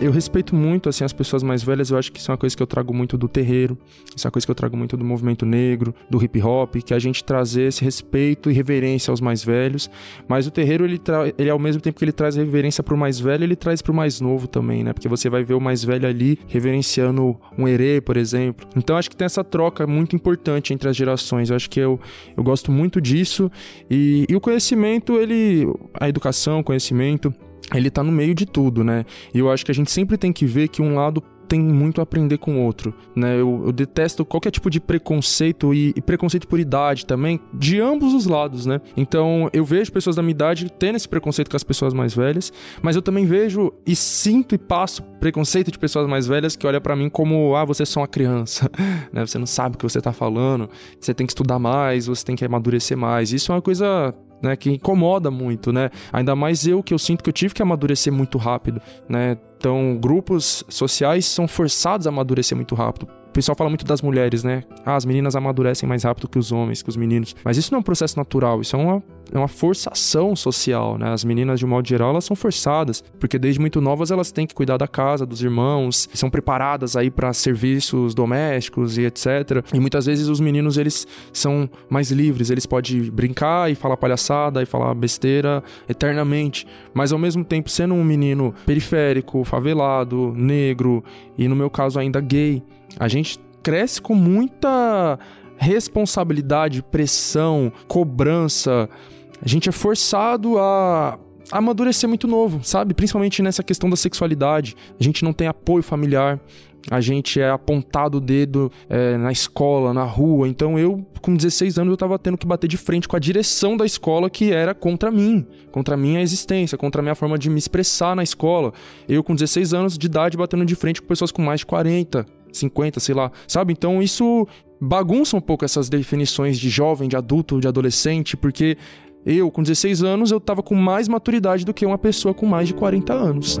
eu respeito muito assim as pessoas mais velhas, eu acho que isso é uma coisa que eu trago muito do terreiro, isso é uma coisa que eu trago muito do movimento negro, do hip hop, que a gente trazer esse respeito e reverência aos mais velhos, mas o terreiro ele, tra... ele ao mesmo tempo que ele traz reverência pro mais velho, ele traz pro mais novo também, né? Porque você vai ver o mais velho ali reverenciando um herê, por exemplo. Então acho que tem essa troca muito importante entre as gerações. Eu acho que eu, eu gosto muito disso e, e o conhecimento, ele a educação, o conhecimento, ele tá no meio de tudo, né? E eu acho que a gente sempre tem que ver que um lado tem muito a aprender com o outro, né? Eu, eu detesto qualquer tipo de preconceito e, e, preconceito por idade também, de ambos os lados, né? Então eu vejo pessoas da minha idade tendo esse preconceito com as pessoas mais velhas, mas eu também vejo e sinto e passo preconceito de pessoas mais velhas que olham para mim como, ah, você é só uma criança, né? Você não sabe o que você tá falando, você tem que estudar mais, você tem que amadurecer mais. Isso é uma coisa né, que incomoda muito, né? Ainda mais eu que eu sinto que eu tive que amadurecer muito rápido, né? Então, grupos sociais são forçados a amadurecer muito rápido o pessoal fala muito das mulheres, né? Ah, as meninas amadurecem mais rápido que os homens, que os meninos. Mas isso não é um processo natural, isso é uma, é uma forçação social, né? As meninas, de um modo geral, elas são forçadas, porque desde muito novas elas têm que cuidar da casa, dos irmãos, são preparadas aí para serviços domésticos e etc. E muitas vezes os meninos, eles são mais livres, eles podem brincar e falar palhaçada e falar besteira eternamente, mas ao mesmo tempo, sendo um menino periférico, favelado, negro e no meu caso ainda gay, a gente cresce com muita responsabilidade, pressão, cobrança. A gente é forçado a amadurecer muito novo, sabe? Principalmente nessa questão da sexualidade. A gente não tem apoio familiar, a gente é apontado o dedo é, na escola, na rua. Então eu, com 16 anos, eu tava tendo que bater de frente com a direção da escola que era contra mim, contra a minha existência, contra a minha forma de me expressar na escola. Eu, com 16 anos de idade, batendo de frente com pessoas com mais de 40, 50, sei lá, sabe? Então isso bagunça um pouco essas definições de jovem, de adulto, de adolescente, porque eu, com 16 anos, eu tava com mais maturidade do que uma pessoa com mais de 40 anos.